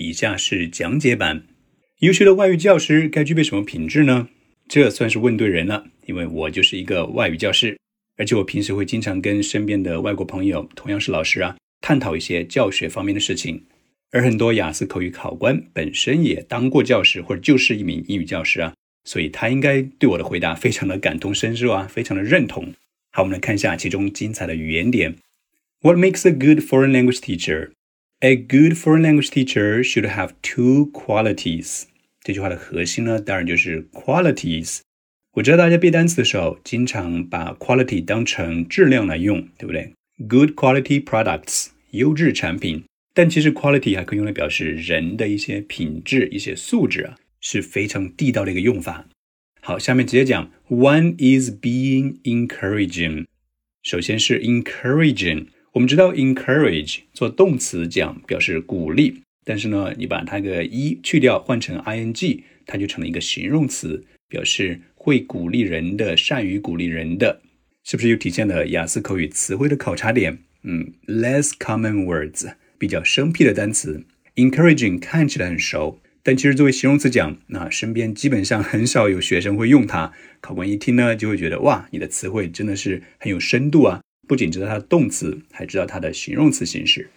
以下是讲解版。优秀的外语教师该具备什么品质呢？这算是问对人了，因为我就是一个外语教师，而且我平时会经常跟身边的外国朋友，同样是老师啊，探讨一些教学方面的事情。而很多雅思口语考官本身也当过教师，或者就是一名英语教师啊，所以他应该对我的回答非常的感同身受啊，非常的认同。好，我们来看一下其中精彩的语言点。What makes a good foreign language teacher? A good foreign language teacher should have two qualities. 这句话的核心呢，当然就是 qualities。我知道大家背单词的时候，经常把 quality 当成质量来用，对不对？Good quality products，优质产品。但其实 quality 还可以用来表示人的一些品质、一些素质啊，是非常地道的一个用法。好，下面直接讲，One is being encouraging。首先是 encouraging， 我们知道 encourage 做动词讲表示鼓励。但是呢，你把它个一去掉，换成 ing，它就成了一个形容词，表示会鼓励人的、善于鼓励人的，是不是又体现了雅思口语词汇的考察点？嗯，less common words，比较生僻的单词。encouraging 看起来很熟，但其实作为形容词讲，那身边基本上很少有学生会用它。考官一听呢，就会觉得哇，你的词汇真的是很有深度啊！不仅知道它的动词，还知道它的形容词形式。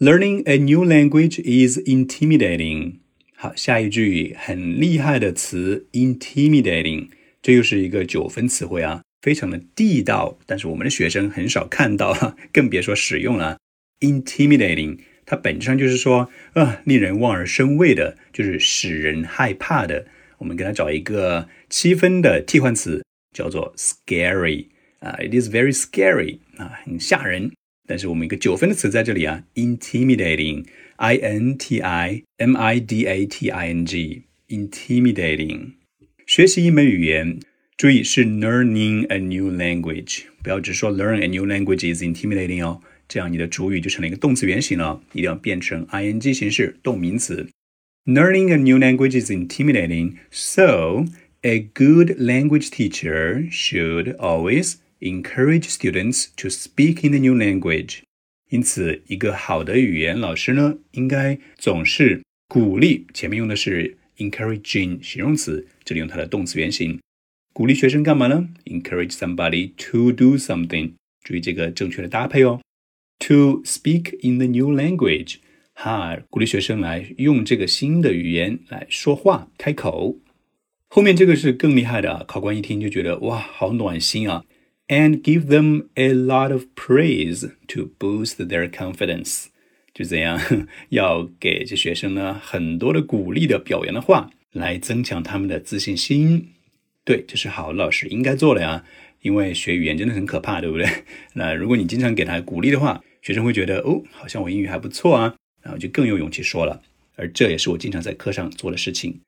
Learning a new language is intimidating。好，下一句很厉害的词，intimidating，这又是一个九分词汇啊，非常的地道，但是我们的学生很少看到，更别说使用了。intimidating，它本质上就是说，啊，令人望而生畏的，就是使人害怕的。我们给它找一个七分的替换词，叫做 scary。啊，it is very scary，啊，很吓人。但是我们一个九分的词在这里啊，intimidating，i n t i m i d a t i n g，intimidating。学习一门语言，注意是 learning a new language，不要只说 learn a new language is intimidating 哦，这样你的主语就成了一个动词原形了，一定要变成 i n g 形式动名词。Learning a new language is intimidating, so a good language teacher should always encourage students to speak in the new language。因此，一个好的语言老师呢，应该总是鼓励。前面用的是 encouraging 形容词，这里用它的动词原形。鼓励学生干嘛呢？Encourage somebody to do something。注意这个正确的搭配哦。To speak in the new language，哈，鼓励学生来用这个新的语言来说话、开口。后面这个是更厉害的，考官一听就觉得哇，好暖心啊。And give them a lot of praise to boost their confidence。就怎样，要给这学生呢很多的鼓励的表扬的话，来增强他们的自信心。对，这是好老师应该做的呀。因为学语言真的很可怕，对不对？那如果你经常给他鼓励的话，学生会觉得哦，好像我英语还不错啊，然后就更有勇气说了。而这也是我经常在课上做的事情。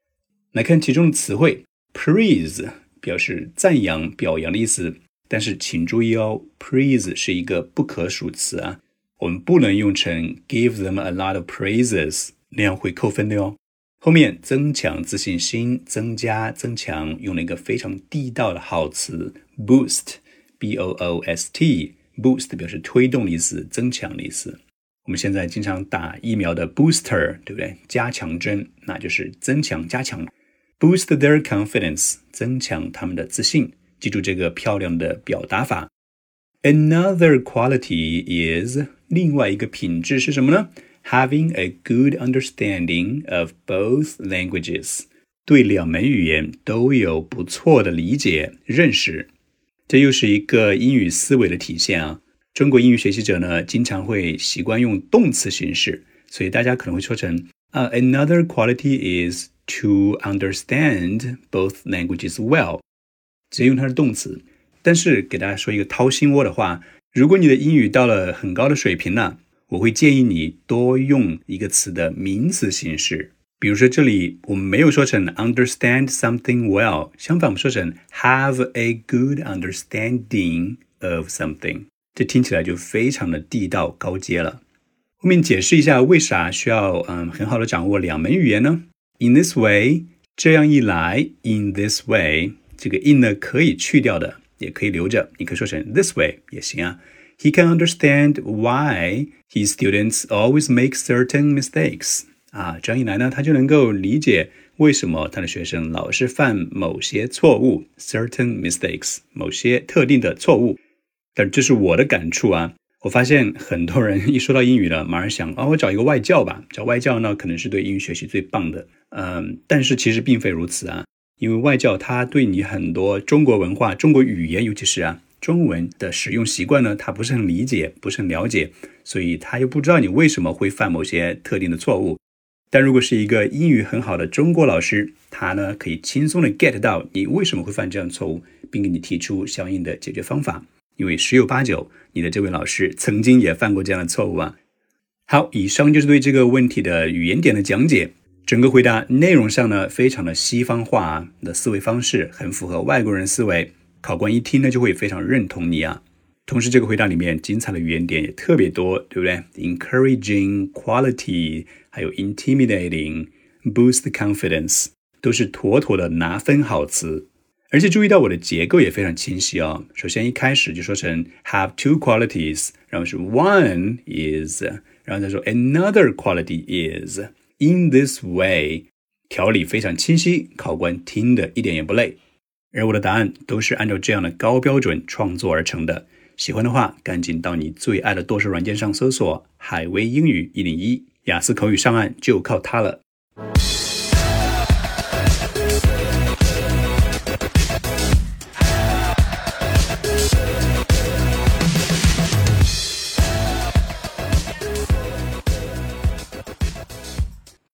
来看其中的词汇，praise 表示赞扬、表扬的意思。但是请注意哦，praise 是一个不可数词啊，我们不能用成 give them a lot of praises，那样会扣分的哦。后面增强自信心，增加、增强，用了一个非常地道的好词 boost，b o o s t，boost 表示推动的意思，增强的意思。我们现在经常打疫苗的 booster，对不对？加强针，那就是增强、加强，boost their confidence，增强他们的自信。记住这个漂亮的表达法。Another quality is 另外一个品质是什么呢？Having a good understanding of both languages，对两门语言都有不错的理解认识。这又是一个英语思维的体现啊！中国英语学习者呢，经常会习惯用动词形式，所以大家可能会说成啊，Another quality is to understand both languages well。直接用它的动词，但是给大家说一个掏心窝的话，如果你的英语到了很高的水平了，我会建议你多用一个词的名词形式。比如说这里我们没有说成 understand something well，相反我们说成 have a good understanding of something，这听起来就非常的地道高阶了。后面解释一下为啥需要嗯很好的掌握两门语言呢？In this way，这样一来，in this way。这个 in 呢可以去掉的，也可以留着。你可以说成 this way 也行啊。He can understand why his students always make certain mistakes。啊，这样一来呢，他就能够理解为什么他的学生老是犯某些错误 （certain mistakes），某些特定的错误。但这是我的感触啊，我发现很多人一说到英语了，马上想啊，我找一个外教吧，找外教呢，可能是对英语学习最棒的。嗯，但是其实并非如此啊，因为外教他对你很多中国文化、中国语言，尤其是啊中文的使用习惯呢，他不是很理解，不是很了解，所以他又不知道你为什么会犯某些特定的错误。但如果是一个英语很好的中国老师，他呢可以轻松的 get 到你为什么会犯这样的错误，并给你提出相应的解决方法，因为十有八九你的这位老师曾经也犯过这样的错误啊。好，以上就是对这个问题的语言点的讲解。整个回答内容上呢，非常的西方化的思维方式，很符合外国人思维，考官一听呢就会非常认同你啊。同时，这个回答里面精彩的语言点也特别多，对不对？Encouraging quality，还有 intimidating，boost confidence，都是妥妥的拿分好词。而且注意到我的结构也非常清晰哦。首先一开始就说成 have two qualities，然后是 one is，然后再说 another quality is。In this way，条理非常清晰，考官听得一点也不累。而我的答案都是按照这样的高标准创作而成的。喜欢的话，赶紧到你最爱的多手软件上搜索“海威英语一零一”，雅思口语上岸就靠它了。